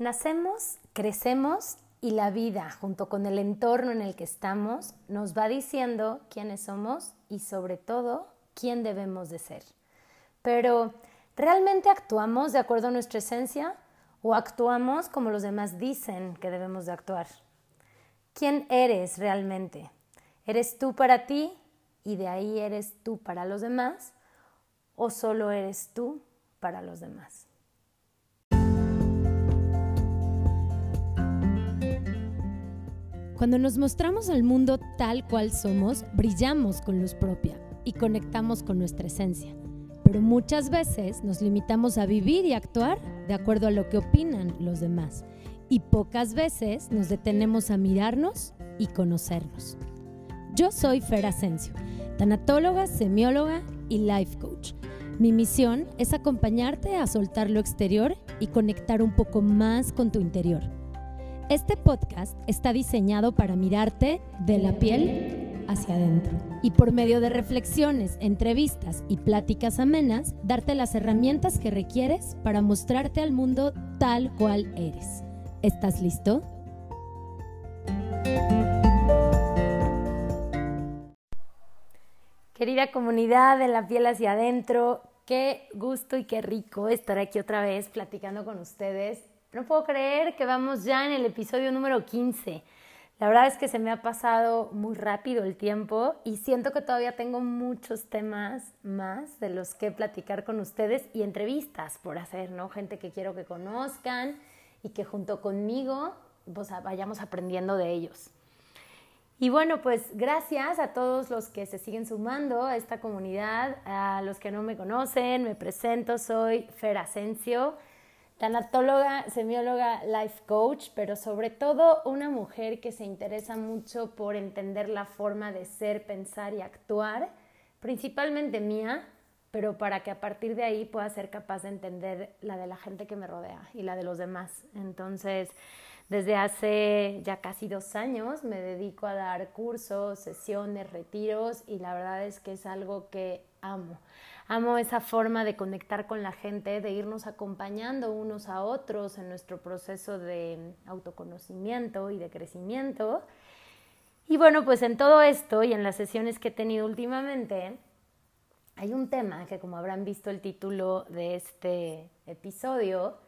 Nacemos, crecemos y la vida, junto con el entorno en el que estamos, nos va diciendo quiénes somos y sobre todo quién debemos de ser. Pero, ¿realmente actuamos de acuerdo a nuestra esencia o actuamos como los demás dicen que debemos de actuar? ¿Quién eres realmente? ¿Eres tú para ti y de ahí eres tú para los demás? ¿O solo eres tú para los demás? Cuando nos mostramos al mundo tal cual somos, brillamos con luz propia y conectamos con nuestra esencia. Pero muchas veces nos limitamos a vivir y actuar de acuerdo a lo que opinan los demás. Y pocas veces nos detenemos a mirarnos y conocernos. Yo soy Fer Asensio, tanatóloga, semióloga y life coach. Mi misión es acompañarte a soltar lo exterior y conectar un poco más con tu interior este podcast está diseñado para mirarte de la piel hacia adentro y por medio de reflexiones, entrevistas y pláticas amenas, darte las herramientas que requieres para mostrarte al mundo tal cual eres. ¿Estás listo? Querida comunidad de la piel hacia adentro, qué gusto y qué rico estar aquí otra vez platicando con ustedes no puedo creer que vamos ya en el episodio número 15. La verdad es que se me ha pasado muy rápido el tiempo y siento que todavía tengo muchos temas más de los que platicar con ustedes y entrevistas por hacer, ¿no? Gente que quiero que conozcan y que junto conmigo vayamos aprendiendo de ellos. Y bueno, pues gracias a todos los que se siguen sumando a esta comunidad, a los que no me conocen, me presento, soy Fer Asensio tanatóloga, semióloga, life coach, pero sobre todo una mujer que se interesa mucho por entender la forma de ser, pensar y actuar, principalmente mía, pero para que a partir de ahí pueda ser capaz de entender la de la gente que me rodea y la de los demás. Entonces, desde hace ya casi dos años me dedico a dar cursos, sesiones, retiros y la verdad es que es algo que amo. Amo esa forma de conectar con la gente, de irnos acompañando unos a otros en nuestro proceso de autoconocimiento y de crecimiento. Y bueno, pues en todo esto y en las sesiones que he tenido últimamente, hay un tema que como habrán visto el título de este episodio,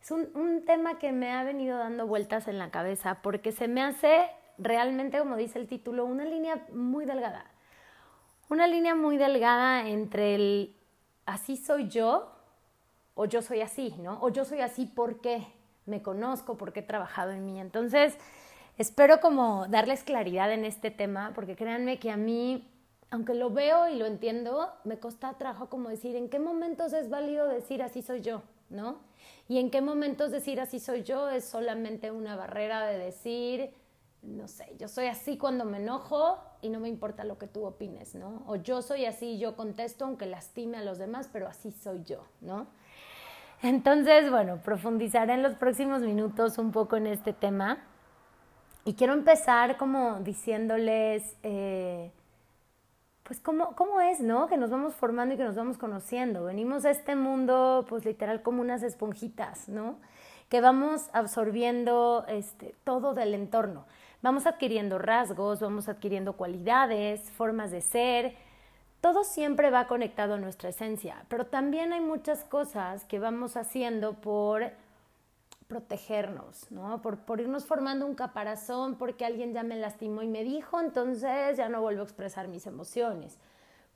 es un, un, tema que me ha venido dando vueltas en la cabeza porque se me hace realmente, como dice el título, una línea muy delgada una línea muy delgada entre el así soy yo o yo soy así, ¿no? O yo soy así porque me conozco, porque he trabajado en mí. Entonces, espero como darles claridad en este tema, porque créanme que a mí, aunque lo veo y lo entiendo, me cuesta trabajo como decir en qué momentos es válido decir así soy yo, ¿no? Y en qué momentos decir así soy yo es solamente una barrera de decir no sé, yo soy así cuando me enojo y no me importa lo que tú opines, ¿no? O yo soy así, yo contesto aunque lastime a los demás, pero así soy yo, ¿no? Entonces, bueno, profundizaré en los próximos minutos un poco en este tema. Y quiero empezar como diciéndoles, eh, pues cómo, cómo es, ¿no? Que nos vamos formando y que nos vamos conociendo. Venimos a este mundo, pues literal como unas esponjitas, ¿no? Que vamos absorbiendo este, todo del entorno vamos adquiriendo rasgos, vamos adquiriendo cualidades, formas de ser. Todo siempre va conectado a nuestra esencia, pero también hay muchas cosas que vamos haciendo por protegernos, ¿no? Por, por, irnos formando un caparazón porque alguien ya me lastimó y me dijo, entonces ya no vuelvo a expresar mis emociones.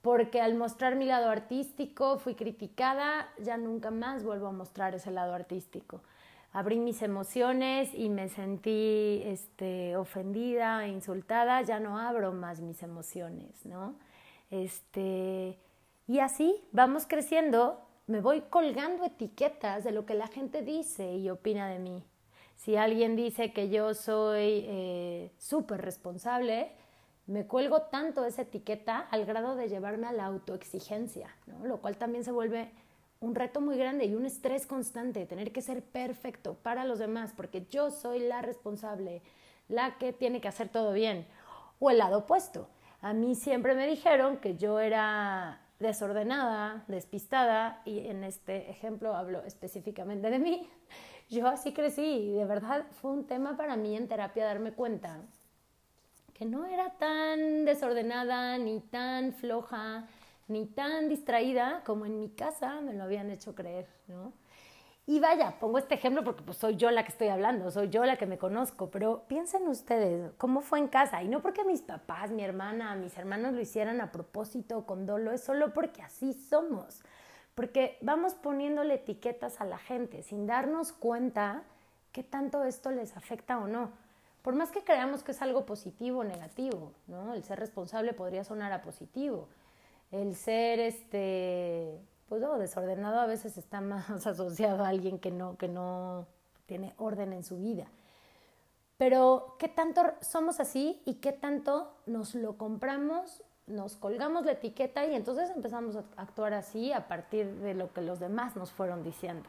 Porque al mostrar mi lado artístico fui criticada, ya nunca más vuelvo a mostrar ese lado artístico abrí mis emociones y me sentí este, ofendida, insultada, ya no abro más mis emociones, ¿no? Este, y así vamos creciendo, me voy colgando etiquetas de lo que la gente dice y opina de mí. Si alguien dice que yo soy eh, súper responsable, me cuelgo tanto esa etiqueta al grado de llevarme a la autoexigencia, ¿no? lo cual también se vuelve un reto muy grande y un estrés constante, tener que ser perfecto para los demás, porque yo soy la responsable, la que tiene que hacer todo bien. O el lado opuesto. A mí siempre me dijeron que yo era desordenada, despistada, y en este ejemplo hablo específicamente de mí, yo así crecí y de verdad fue un tema para mí en terapia darme cuenta que no era tan desordenada, ni tan floja, ni tan distraída como en mi casa me lo habían hecho creer, ¿no? Y vaya, pongo este ejemplo porque pues soy yo la que estoy hablando, soy yo la que me conozco, pero piensen ustedes cómo fue en casa y no porque mis papás, mi hermana, mis hermanos lo hicieran a propósito con dolo, es solo porque así somos, porque vamos poniéndole etiquetas a la gente sin darnos cuenta qué tanto esto les afecta o no. Por más que creamos que es algo positivo o negativo, ¿no? El ser responsable podría sonar a positivo. El ser este pues desordenado a veces está más asociado a alguien que no, que no tiene orden en su vida. Pero qué tanto somos así y qué tanto nos lo compramos, nos colgamos la etiqueta y entonces empezamos a actuar así a partir de lo que los demás nos fueron diciendo.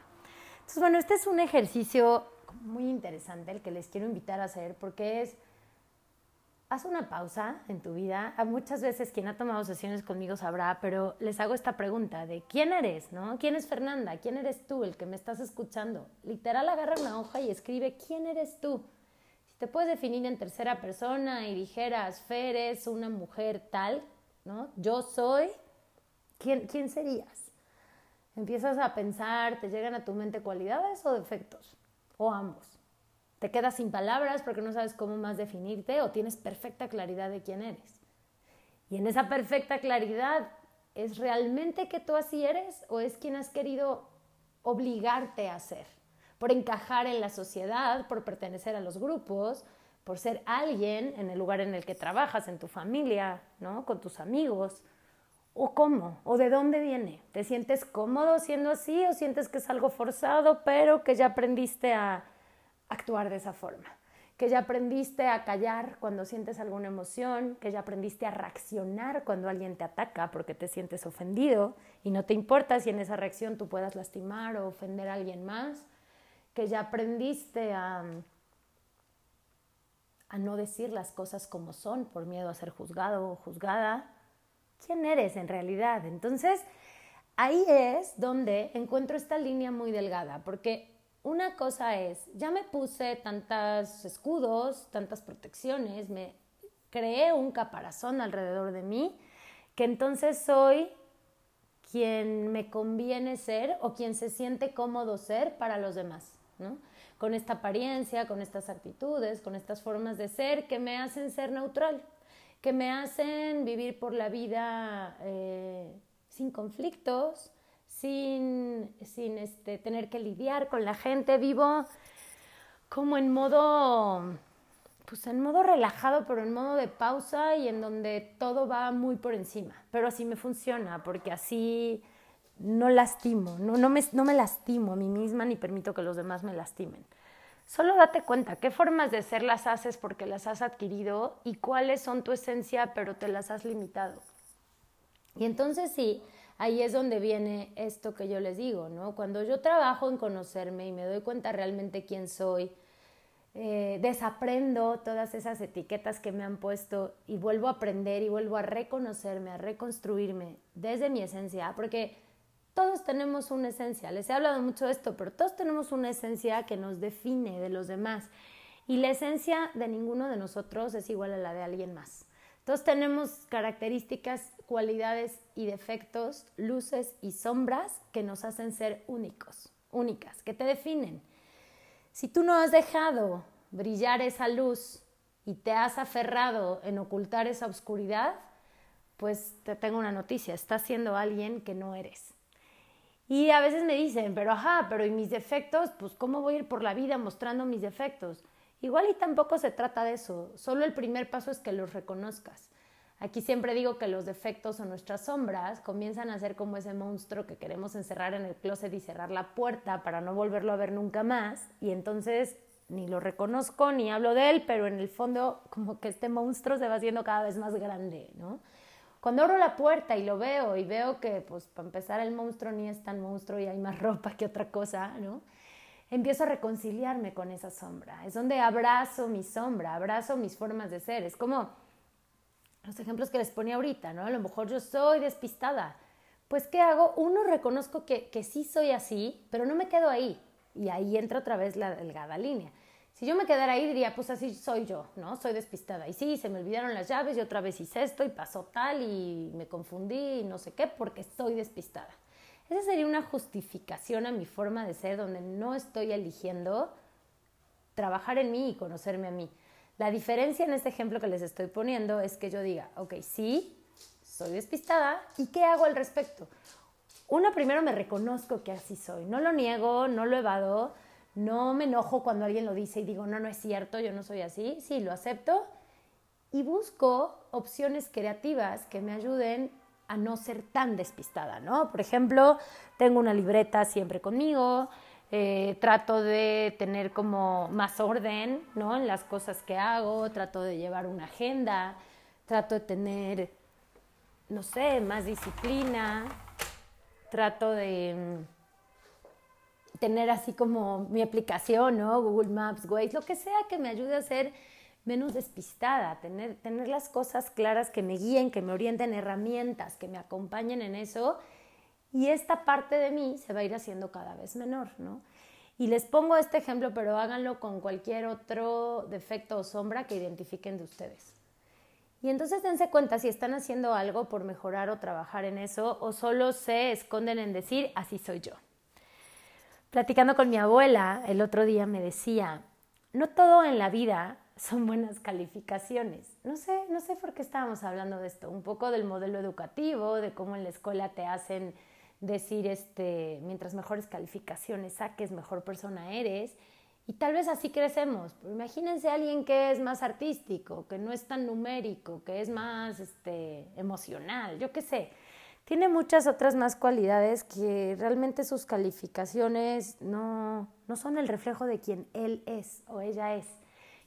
Entonces, bueno, este es un ejercicio muy interesante el que les quiero invitar a hacer porque es haz una pausa en tu vida. A muchas veces quien ha tomado sesiones conmigo sabrá, pero les hago esta pregunta de quién eres, ¿no? ¿Quién es Fernanda? ¿Quién eres tú, el que me estás escuchando? Literal, agarra una hoja y escribe quién eres tú. Si te puedes definir en tercera persona y dijeras, Fer es una mujer tal, ¿no? Yo soy, ¿quién, quién serías? Empiezas a pensar, te llegan a tu mente cualidades o defectos, o ambos te quedas sin palabras porque no sabes cómo más definirte o tienes perfecta claridad de quién eres. Y en esa perfecta claridad, ¿es realmente que tú así eres o es quien has querido obligarte a ser? Por encajar en la sociedad, por pertenecer a los grupos, por ser alguien en el lugar en el que trabajas, en tu familia, ¿no? Con tus amigos. ¿O cómo? ¿O de dónde viene? ¿Te sientes cómodo siendo así o sientes que es algo forzado, pero que ya aprendiste a actuar de esa forma, que ya aprendiste a callar cuando sientes alguna emoción, que ya aprendiste a reaccionar cuando alguien te ataca porque te sientes ofendido y no te importa si en esa reacción tú puedas lastimar o ofender a alguien más, que ya aprendiste a, a no decir las cosas como son por miedo a ser juzgado o juzgada. ¿Quién eres en realidad? Entonces, ahí es donde encuentro esta línea muy delgada, porque una cosa es, ya me puse tantos escudos, tantas protecciones, me creé un caparazón alrededor de mí, que entonces soy quien me conviene ser o quien se siente cómodo ser para los demás, ¿no? Con esta apariencia, con estas actitudes, con estas formas de ser que me hacen ser neutral, que me hacen vivir por la vida eh, sin conflictos, sin, sin este, tener que lidiar con la gente, vivo como en modo, pues en modo relajado, pero en modo de pausa y en donde todo va muy por encima. Pero así me funciona, porque así no lastimo, no, no, me, no me lastimo a mí misma ni permito que los demás me lastimen. Solo date cuenta qué formas de ser las haces porque las has adquirido y cuáles son tu esencia pero te las has limitado. Y entonces sí, ahí es donde viene esto que yo les digo, ¿no? Cuando yo trabajo en conocerme y me doy cuenta realmente quién soy, eh, desaprendo todas esas etiquetas que me han puesto y vuelvo a aprender y vuelvo a reconocerme, a reconstruirme desde mi esencia, porque todos tenemos una esencia, les he hablado mucho de esto, pero todos tenemos una esencia que nos define de los demás y la esencia de ninguno de nosotros es igual a la de alguien más. Todos tenemos características, cualidades y defectos, luces y sombras que nos hacen ser únicos, únicas, que te definen. Si tú no has dejado brillar esa luz y te has aferrado en ocultar esa oscuridad, pues te tengo una noticia, estás siendo alguien que no eres. Y a veces me dicen, pero ajá, pero ¿y mis defectos? Pues ¿cómo voy a ir por la vida mostrando mis defectos? Igual y tampoco se trata de eso, solo el primer paso es que los reconozcas. Aquí siempre digo que los defectos o nuestras sombras comienzan a ser como ese monstruo que queremos encerrar en el closet y cerrar la puerta para no volverlo a ver nunca más y entonces ni lo reconozco ni hablo de él, pero en el fondo como que este monstruo se va haciendo cada vez más grande, ¿no? Cuando abro la puerta y lo veo y veo que pues para empezar el monstruo ni es tan monstruo y hay más ropa que otra cosa, ¿no? empiezo a reconciliarme con esa sombra. Es donde abrazo mi sombra, abrazo mis formas de ser. Es como los ejemplos que les ponía ahorita, ¿no? A lo mejor yo soy despistada. Pues, ¿qué hago? Uno, reconozco que, que sí soy así, pero no me quedo ahí. Y ahí entra otra vez la delgada línea. Si yo me quedara ahí, diría, pues así soy yo, ¿no? Soy despistada. Y sí, se me olvidaron las llaves y otra vez hice esto y pasó tal y me confundí y no sé qué porque soy despistada. Esa sería una justificación a mi forma de ser donde no estoy eligiendo trabajar en mí y conocerme a mí. La diferencia en este ejemplo que les estoy poniendo es que yo diga, ok, sí, soy despistada y ¿qué hago al respecto? Una, primero me reconozco que así soy, no lo niego, no lo evado, no me enojo cuando alguien lo dice y digo, no, no es cierto, yo no soy así, sí, lo acepto y busco opciones creativas que me ayuden a no ser tan despistada, ¿no? Por ejemplo, tengo una libreta siempre conmigo, eh, trato de tener como más orden, ¿no? En las cosas que hago, trato de llevar una agenda, trato de tener, no sé, más disciplina, trato de mm, tener así como mi aplicación, ¿no? Google Maps, Waze, lo que sea que me ayude a ser menos despistada, tener, tener las cosas claras que me guíen, que me orienten, herramientas, que me acompañen en eso. Y esta parte de mí se va a ir haciendo cada vez menor, ¿no? Y les pongo este ejemplo, pero háganlo con cualquier otro defecto o sombra que identifiquen de ustedes. Y entonces dense cuenta si están haciendo algo por mejorar o trabajar en eso o solo se esconden en decir, así soy yo. Platicando con mi abuela, el otro día me decía, no todo en la vida son buenas calificaciones. No sé, no sé por qué estábamos hablando de esto, un poco del modelo educativo, de cómo en la escuela te hacen decir, este, mientras mejores calificaciones saques, mejor persona eres. Y tal vez así crecemos. imagínense a alguien que es más artístico, que no es tan numérico, que es más este, emocional, yo qué sé. Tiene muchas otras más cualidades que realmente sus calificaciones no, no son el reflejo de quien él es o ella es.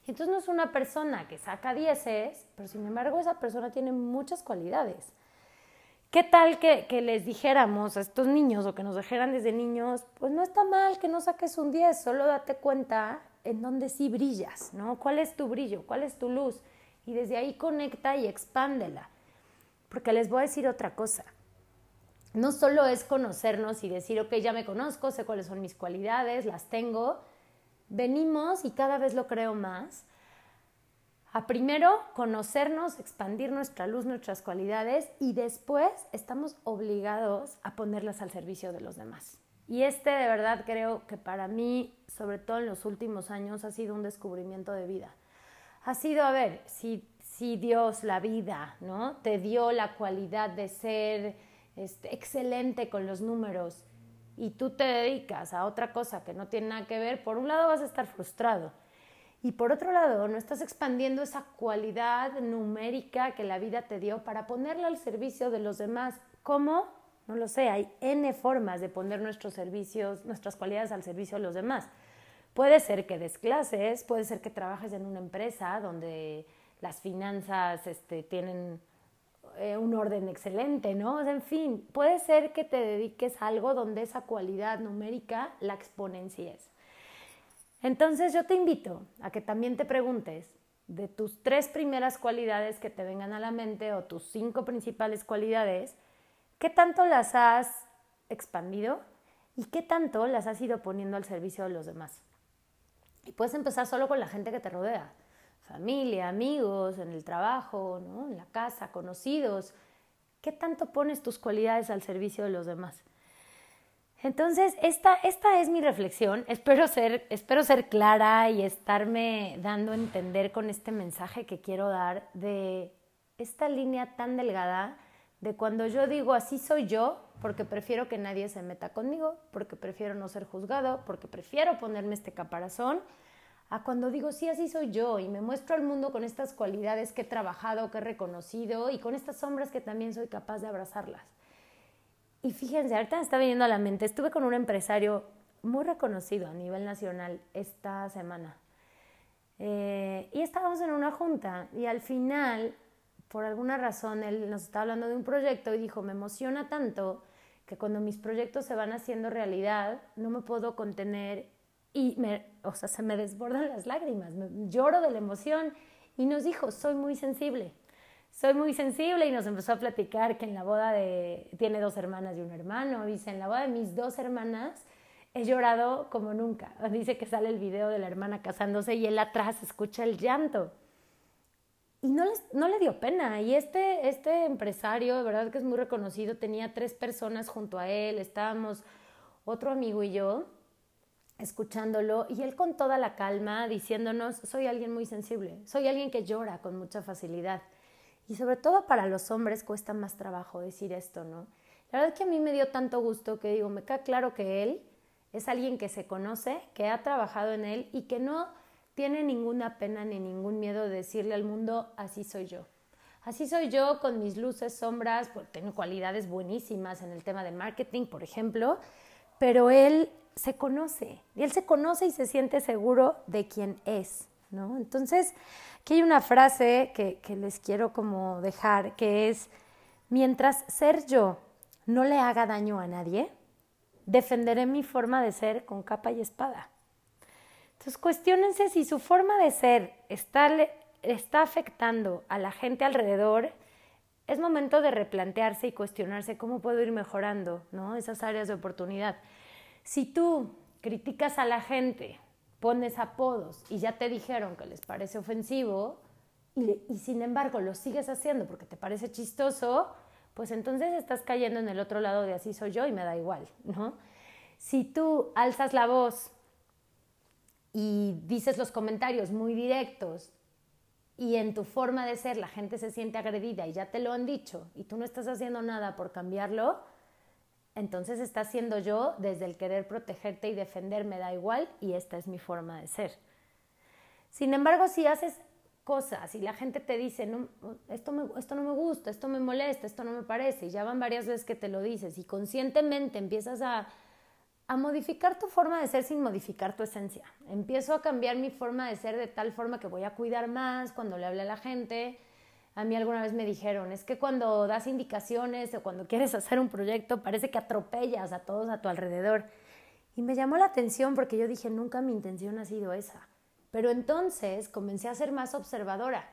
Entonces no es una persona que saca dieces, pero sin embargo esa persona tiene muchas cualidades. ¿Qué tal que, les dijéramos a estos niños o que nos dijeran desde niños, pues no está mal que no saques un 10, solo date cuenta en dónde sí brillas, ¿no? ¿Cuál es tu brillo? ¿Cuál es tu luz? Y desde ahí conecta y expándela. Porque les voy a decir otra cosa. No solo es conocernos y decir, ok, ya me conozco, sé cuáles son mis cualidades, las tengo. Venimos, y cada vez lo creo más, a primero conocernos, expandir nuestra luz, nuestras cualidades y después estamos obligados a ponerlas al servicio de los demás. Y este de verdad creo que para mí, sobre todo en los últimos años, ha sido un descubrimiento de vida. Ha sido, a ver, si, si Dios, la vida, ¿no? Te dio la cualidad de ser este, excelente con los números y tú te dedicas a otra cosa que no tiene nada que ver, por un lado vas a estar frustrado y por otro lado, no estás expandiendo esa cualidad numérica que la vida te dio para ponerla al servicio de los demás. ¿Cómo? No lo sé, hay N formas de poner nuestros servicios, nuestras cualidades al servicio de los demás. Puede ser que des clases, puede ser que trabajes en una empresa donde las finanzas este, tienen eh, un orden excelente, ¿no? en fin, puede ser que te dediques a algo donde esa cualidad numérica la exponencias. Entonces yo te invito a que también te preguntes de tus tres primeras cualidades que te vengan a la mente o tus cinco principales cualidades, ¿qué tanto las has expandido y qué tanto las has ido poniendo al servicio de los demás? Y puedes empezar solo con la gente que te rodea, familia, amigos, en el trabajo, en la casa, conocidos. ¿Qué tanto pones tus cualidades al servicio de los demás? Entonces, esta, esta es mi reflexión. Espero ser, espero ser clara y estarme dando a entender con este mensaje que quiero dar de esta línea tan delgada de cuando yo digo así soy yo, porque prefiero que nadie se meta conmigo, porque prefiero no ser juzgado, porque prefiero ponerme este caparazón, a cuando digo sí, así soy yo y me muestro al mundo con estas cualidades que he trabajado, que he reconocido y con estas sombras que también soy capaz de abrazarlas. Y fíjense, ahorita me está viniendo a la mente, estuve con un empresario muy reconocido a nivel nacional esta semana. Eh, y estábamos en una junta y al final, por alguna razón, él nos estaba hablando de un proyecto y dijo, me emociona tanto que cuando mis proyectos se van haciendo realidad, no me puedo contener y me, o sea, se me desbordan las lágrimas, me, lloro de la emoción y nos dijo, soy muy sensible soy muy sensible y nos empezó a platicar que en la boda de, tiene dos hermanas y un hermano, dice, en la boda de mis dos hermanas, he llorado como nunca. Dice que sale el video de la hermana casándose y él atrás escucha el llanto. Y no, no le dio pena. Y este, este empresario, de verdad que es muy reconocido, tenía tres personas junto a él, estábamos otro amigo y yo escuchándolo y él con toda la calma diciéndonos, soy alguien muy sensible, soy alguien que llora con mucha facilidad. Y sobre todo para los hombres cuesta más trabajo decir esto, ¿no? La verdad es que a mí me dio tanto gusto que digo, me queda claro que él es alguien que se conoce, que ha trabajado en él y que no tiene ninguna pena ni ningún miedo de decirle al mundo, así soy yo. Así soy yo con mis luces, sombras, pues, tengo cualidades buenísimas en el tema de marketing, por ejemplo, pero él se conoce, y él se conoce y se siente seguro de quién es, ¿no? Entonces, aquí hay una frase que, les quiero como dejar, que es, mientras ser yo no le haga daño a nadie, defenderé mi forma de ser con capa y espada. Entonces, cuestionense si su forma de ser está, está afectando a la gente alrededor. Es momento de replantearse y cuestionarse cómo puedo ir mejorando ¿no? esas áreas de oportunidad. Si tú criticas a la gente, pones apodos y ya te dijeron que les parece ofensivo y, sin embargo lo sigues haciendo porque te parece chistoso, pues entonces estás cayendo en el otro lado de así soy yo y me da igual, ¿no? Si tú alzas la voz y dices los comentarios muy directos y en tu forma de ser la gente se siente agredida y ya te lo han dicho y tú no estás haciendo nada por cambiarlo, entonces estás siendo yo desde el querer protegerte y defenderme da igual y esta es mi forma de ser. Sin embargo, si haces cosas y la gente te dice, no, esto, esto no me gusta, esto me molesta, esto no me parece, y ya van varias veces que te lo dices y conscientemente empiezas a, a modificar tu forma de ser sin modificar tu esencia. Empiezo a cambiar mi forma de ser de tal forma que voy a cuidar más cuando le hable a la gente. A mí alguna vez me dijeron, es que cuando das indicaciones o cuando quieres hacer un proyecto parece que atropellas a todos a tu alrededor. Y me llamó la atención porque yo dije, nunca mi intención ha sido esa. Pero entonces comencé a ser más observadora.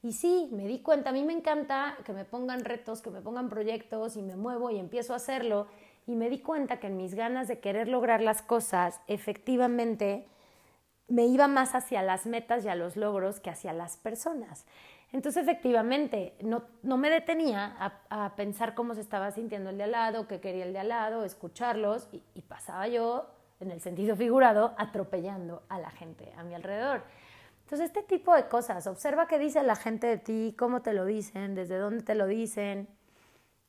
Y sí, me di cuenta, a mí me encanta que me pongan retos, que me pongan proyectos y me muevo y empiezo a hacerlo. Y me di cuenta que en mis ganas de querer lograr las cosas, efectivamente, me iba más hacia las metas y a los logros que hacia las personas. Entonces, efectivamente, no, no me detenía a, a, pensar cómo se estaba sintiendo el de al lado, qué quería el de al lado, escucharlos, y, pasaba yo en el sentido figurado, atropellando a la gente a mi alrededor. Entonces, este tipo de cosas, observa qué dice la gente de ti, cómo te lo dicen, desde dónde te lo dicen,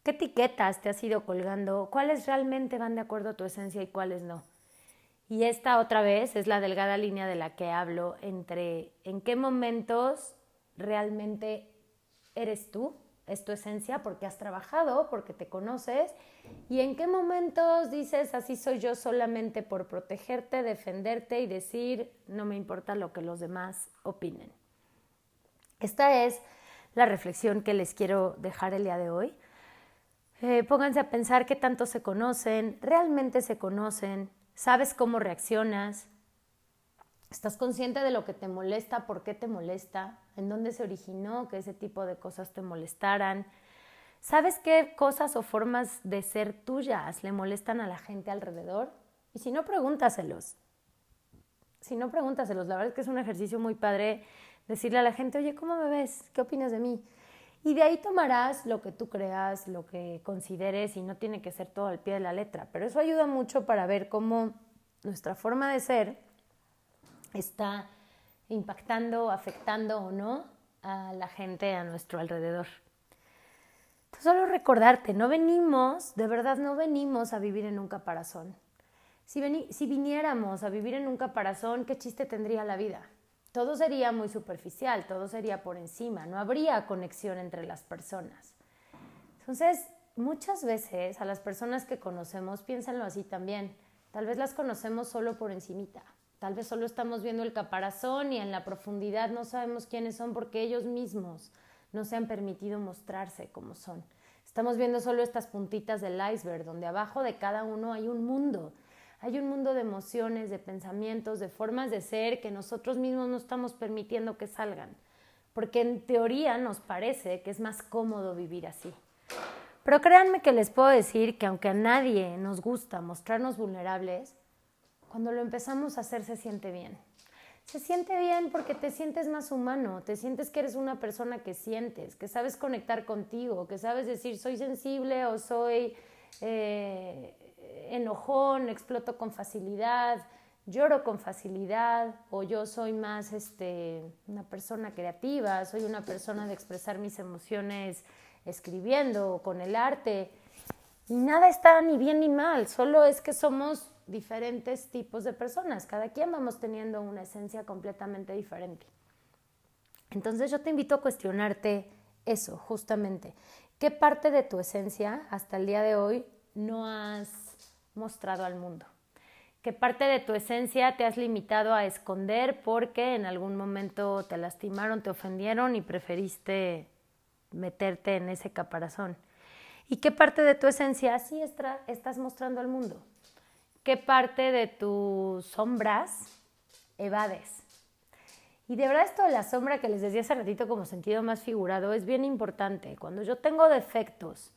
qué etiquetas te has ido colgando, cuáles realmente van de acuerdo a tu esencia y cuáles no. Y esta otra vez es la delgada línea de la que hablo entre en qué momentos realmente eres tú es tu esencia, porque has trabajado, porque te conoces, y en qué momentos dices, así soy yo solamente por protegerte, defenderte y decir, no me importa lo que los demás opinen. Esta es la reflexión que les quiero dejar el día de hoy. Eh, pónganse a pensar qué tanto se conocen, realmente se conocen, sabes cómo reaccionas, ¿Estás consciente de lo que te molesta? ¿Por qué te molesta? ¿En dónde se originó que ese tipo de cosas te molestaran? ¿Sabes qué cosas o formas de ser tuyas le molestan a la gente alrededor? Y si no, pregúntaselos. Si no, pregúntaselos. La verdad es que es un ejercicio muy padre decirle a la gente, oye, ¿cómo me ves? ¿Qué opinas de mí? Y de ahí tomarás lo que tú creas, lo que consideres y no tiene que ser todo al pie de la letra. Pero eso ayuda mucho para ver cómo nuestra forma de ser está impactando, afectando o no a la gente a nuestro alrededor. solo recordarte, no venimos, de verdad no venimos a vivir en un caparazón. Si, si viniéramos a vivir en un caparazón, ¿qué chiste tendría la vida? Todo sería muy superficial, todo sería por encima, no habría conexión entre las personas. Entonces, muchas veces a las personas que conocemos, piénsenlo así también, tal vez las conocemos solo por encimita, Tal vez solo estamos viendo el caparazón y en la profundidad no sabemos quiénes son porque ellos mismos no se han permitido mostrarse como son. Estamos viendo solo estas puntitas del iceberg, donde abajo de cada uno hay un mundo. Hay un mundo de emociones, de pensamientos, de formas de ser que nosotros mismos no estamos permitiendo que salgan. Porque en teoría nos parece que es más cómodo vivir así. Pero créanme que les puedo decir que aunque a nadie nos gusta mostrarnos vulnerables, cuando lo empezamos a hacer se siente bien. Se siente bien porque te sientes más humano, te sientes que eres una persona que sientes, que sabes conectar contigo, que sabes decir soy sensible o soy eh, enojón, exploto con facilidad, lloro con facilidad o yo soy más este, una persona creativa, soy una persona de expresar mis emociones escribiendo o con el arte. Y nada está ni bien ni mal, solo es que somos diferentes tipos de personas, cada quien vamos teniendo una esencia completamente diferente. Entonces yo te invito a cuestionarte eso, justamente. ¿Qué parte de tu esencia hasta el día de hoy no has mostrado al mundo? ¿Qué parte de tu esencia te has limitado a esconder porque en algún momento te lastimaron, te ofendieron y preferiste meterte en ese caparazón? ¿Y qué parte de tu esencia sí estás mostrando al mundo? ¿Qué parte de tus sombras evades? Y de verdad esto de la sombra que les decía hace ratito como sentido más figurado es bien importante. Cuando yo tengo defectos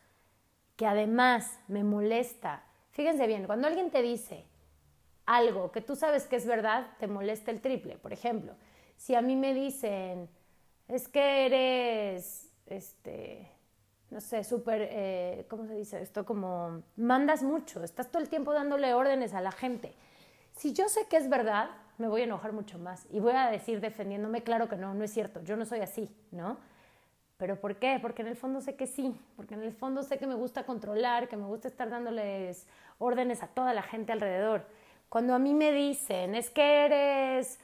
que además me molesta, fíjense bien, cuando alguien te dice algo que tú sabes que es verdad, te molesta el triple. Por ejemplo, si a mí me dicen, es que eres, este, no sé, súper, eh, ¿cómo se dice esto? Como mandas mucho, estás todo el tiempo dándole órdenes a la gente. Si yo sé que es verdad, me voy a enojar mucho más y voy a decir defendiéndome, claro que no, no es cierto, yo no soy así, ¿no? ¿Pero por qué? Porque en el fondo sé que sí, porque en el fondo sé que me gusta controlar, que me gusta estar dándoles órdenes a toda la gente alrededor. Cuando a mí me dicen, es que eres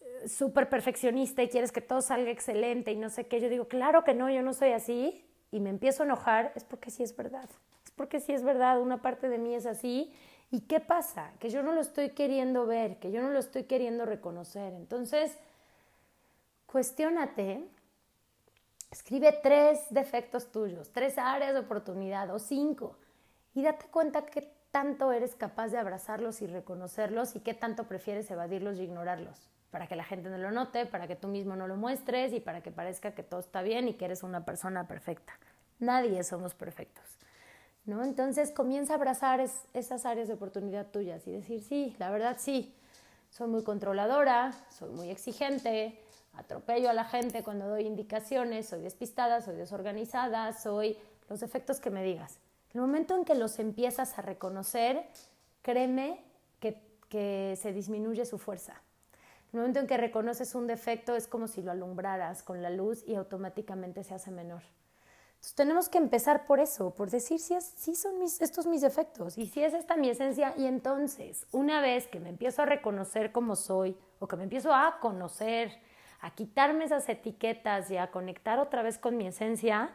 eh, súper perfeccionista y quieres que todo salga excelente y no sé qué, yo digo, claro que no, yo no soy así, y me empiezo a enojar, es porque sí es verdad. Es porque sí es verdad, una parte de mí es así. ¿Y qué pasa? Que yo no lo estoy queriendo ver, que yo no lo estoy queriendo reconocer. Entonces, cuestiónate, escribe tres defectos tuyos, tres áreas de oportunidad o cinco, y date cuenta qué tanto eres capaz de abrazarlos y reconocerlos y qué tanto prefieres evadirlos y ignorarlos para que la gente no lo note, para que tú mismo no lo muestres y para que parezca que todo está bien y que eres una persona perfecta. Nadie somos perfectos. ¿no? Entonces comienza a abrazar esas áreas de oportunidad tuyas y decir, sí, la verdad sí, soy muy controladora, soy muy exigente, atropello a la gente cuando doy indicaciones, soy despistada, soy desorganizada, soy los efectos que me digas. El momento en que los empiezas a reconocer, créeme que se disminuye su fuerza el momento en que reconoces un defecto es como si lo alumbraras con la luz y automáticamente se hace menor. Entonces tenemos que empezar por eso, por decir si, es, si son estos mis defectos y si es esta mi esencia. Y entonces, una vez que me empiezo a reconocer como soy o que me empiezo a conocer, a quitarme esas etiquetas y a conectar otra vez con mi esencia,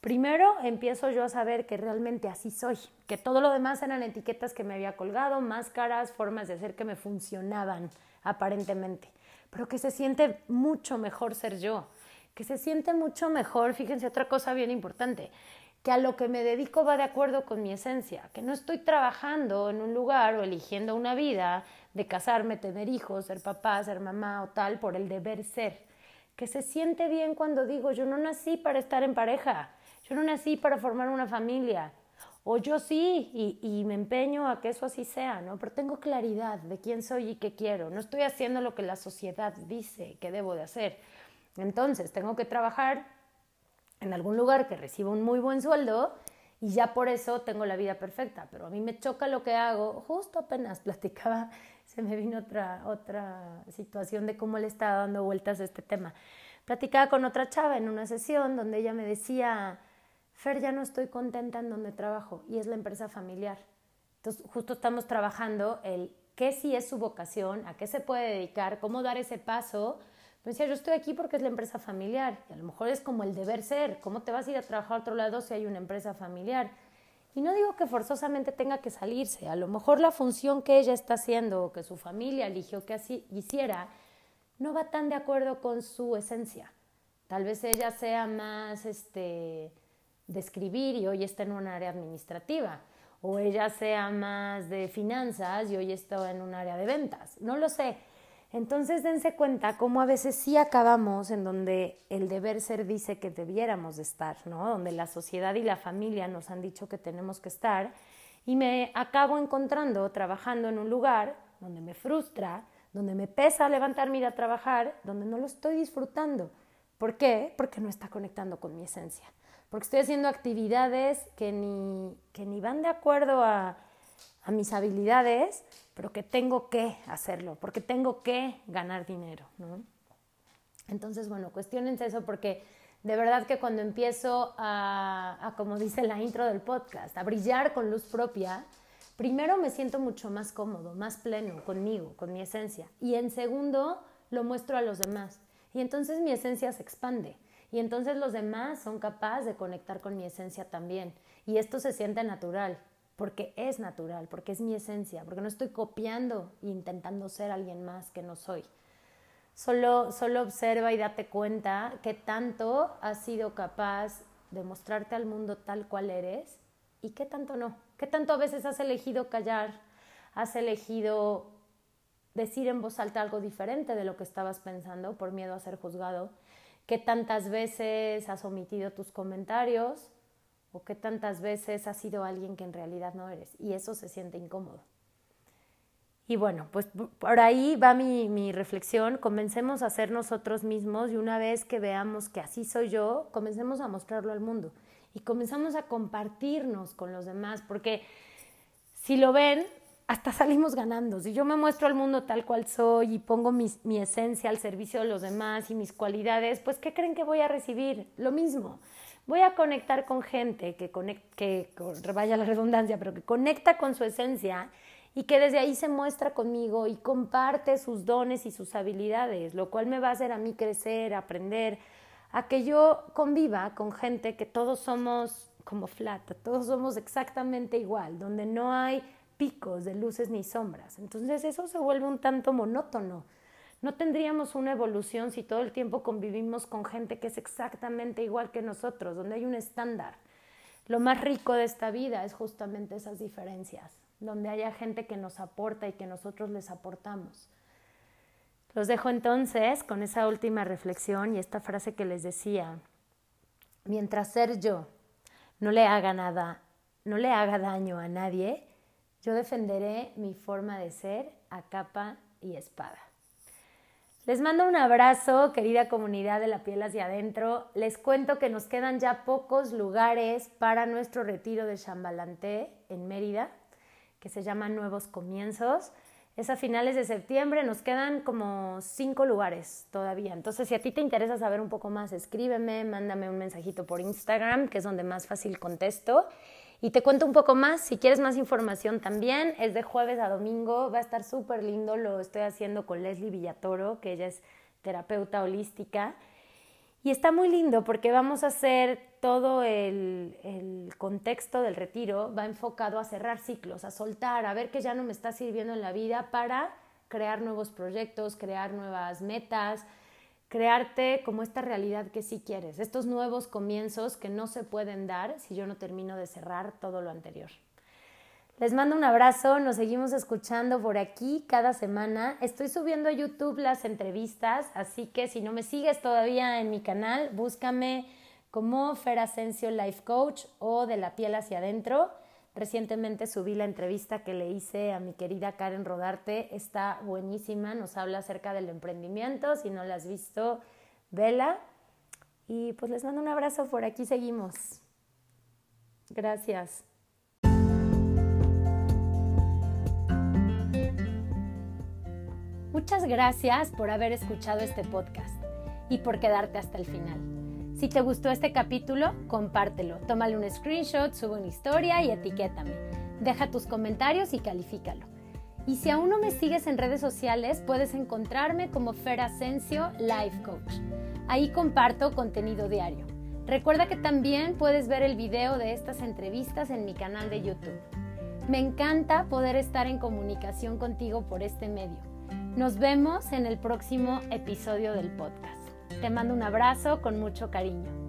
primero empiezo yo a saber que realmente así soy, que todo lo demás eran etiquetas que me había colgado, máscaras, formas de hacer que me funcionaban aparentemente, pero que se siente mucho mejor ser yo, que se siente mucho mejor, fíjense otra cosa bien importante, que a lo que me dedico va de acuerdo con mi esencia, que no estoy trabajando en un lugar o eligiendo una vida de casarme, tener hijos, ser papá, ser mamá o tal por el deber ser, que se siente bien cuando digo yo no nací para estar en pareja, yo no nací para formar una familia, o yo sí y, me empeño a que eso así sea, ¿no? Pero tengo claridad de quién soy y qué quiero. No estoy haciendo lo que la sociedad dice que debo de hacer. Entonces, tengo que trabajar en algún lugar que reciba un muy buen sueldo y ya por eso tengo la vida perfecta. Pero a mí me choca lo que hago. Justo apenas platicaba, se me vino otra, otra situación de cómo le estaba dando vueltas a este tema. Platicaba con otra chava en una sesión donde ella me decía Fer, ya no estoy contenta en donde trabajo y es la empresa familiar. Entonces, justo estamos trabajando el qué sí es su vocación, a qué se puede dedicar, cómo dar ese paso. Me yo estoy aquí porque es la empresa familiar y a lo mejor es como el deber ser. ¿Cómo te vas a ir a trabajar a otro lado si hay una empresa familiar? Y no digo que forzosamente tenga que salirse. A lo mejor la función que ella está haciendo o que su familia eligió que así hiciera no va tan de acuerdo con su esencia. Tal vez ella sea más, este, de escribir y hoy está en un área administrativa, o ella sea más de finanzas y hoy está en un área de ventas, no lo sé. Entonces dense cuenta cómo a veces sí acabamos en donde el deber ser dice que debiéramos de estar, ¿no? Donde la sociedad y la familia nos han dicho que tenemos que estar y me acabo encontrando trabajando en un lugar donde me frustra, donde me pesa levantarme ir a trabajar, donde no lo estoy disfrutando. ¿Por qué? Porque no está conectando con mi esencia. Porque estoy haciendo actividades que ni, que ni van de acuerdo a, a mis habilidades, pero que tengo que hacerlo, porque tengo que ganar dinero. ¿no? Entonces, bueno, cuestionense eso porque de verdad que cuando empiezo a, a, como dice la intro del podcast, a brillar con luz propia, primero me siento mucho más cómodo, más pleno conmigo, con mi esencia. Y en segundo, lo muestro a los demás. Y entonces mi esencia se expande. Y entonces los demás son capaces de conectar con mi esencia también. Y esto se siente natural, porque es natural, porque es mi esencia, porque no estoy copiando e intentando ser alguien más que no soy. Solo, solo observa y date cuenta que tanto has sido capaz de mostrarte al mundo tal cual eres y qué tanto no. Qué tanto a veces has elegido callar, has elegido decir en voz alta algo diferente de lo que estabas pensando por miedo a ser juzgado. Qué tantas veces has omitido tus comentarios o qué tantas veces has sido alguien que en realidad no eres. Y eso se siente incómodo. Y bueno, pues por ahí va mi, mi, reflexión. Comencemos a ser nosotros mismos y una vez que veamos que así soy yo, comencemos a mostrarlo al mundo y comenzamos a compartirnos con los demás, porque si lo ven, hasta salimos ganando. Si yo me muestro al mundo tal cual soy y pongo mi, esencia al servicio de los demás y mis cualidades, pues ¿qué creen que voy a recibir? Lo mismo. Voy a conectar con gente que, conect, que vaya la redundancia, pero que conecta con su esencia y que desde ahí se muestra conmigo y comparte sus dones y sus habilidades, lo cual me va a hacer a mí crecer, aprender, a que yo conviva con gente que todos somos como flat, todos somos exactamente igual, donde no hay picos de luces ni sombras. Entonces eso se vuelve un tanto monótono. No tendríamos una evolución si todo el tiempo convivimos con gente que es exactamente igual que nosotros, donde hay un estándar. Lo más rico de esta vida es justamente esas diferencias donde haya gente que nos aporta y que nosotros les aportamos. Los dejo entonces con esa última reflexión y esta frase que les decía. Mientras ser yo no le haga nada, no le haga daño a nadie, yo defenderé mi forma de ser a capa y espada. Les mando un abrazo, querida comunidad de la piel hacia adentro. Les cuento que nos quedan ya pocos lugares para nuestro retiro de Chambalanté en Mérida que se llama Nuevos Comienzos. Es a finales de septiembre, nos quedan como cinco lugares todavía. Entonces, si a ti te interesa saber un poco más, escríbeme, mándame un mensajito por Instagram, que es donde más fácil contesto. Y te cuento un poco más, si quieres más información también, es de jueves a domingo, va a estar súper lindo, lo estoy haciendo con Leslie Villatoro, que ella es terapeuta holística. Y está muy lindo porque vamos a hacer todo el, el, contexto del retiro, va enfocado a cerrar ciclos, a soltar, a ver que ya no me está sirviendo en la vida para crear nuevos proyectos, crear nuevas metas, crearte como esta realidad que sí quieres, estos nuevos comienzos que no se pueden dar si yo no termino de cerrar todo lo anterior. Les mando un abrazo, nos seguimos escuchando por aquí cada semana. Estoy subiendo a YouTube las entrevistas, así que si no me sigues todavía en mi canal, búscame como Fer Asensio Life Coach o de la piel hacia adentro. Recientemente subí la entrevista que le hice a mi querida Karen Rodarte, está buenísima, nos habla acerca del emprendimiento, si no la has visto, vela. Y pues les mando un abrazo, por aquí seguimos. Gracias. Muchas gracias por haber escuchado este podcast y por quedarte hasta el final. Si te gustó este capítulo, compártelo, tómale un screenshot, sube una historia y etiquétame. Deja tus comentarios y califícalo. Y si aún no me sigues en redes sociales, puedes encontrarme como Fer Asensio Life Coach. Ahí comparto contenido diario. Recuerda que también puedes ver el video de estas entrevistas en mi canal de YouTube. Me encanta poder estar en comunicación contigo por este medio. Nos vemos en el próximo episodio del podcast. Te mando un abrazo con mucho cariño.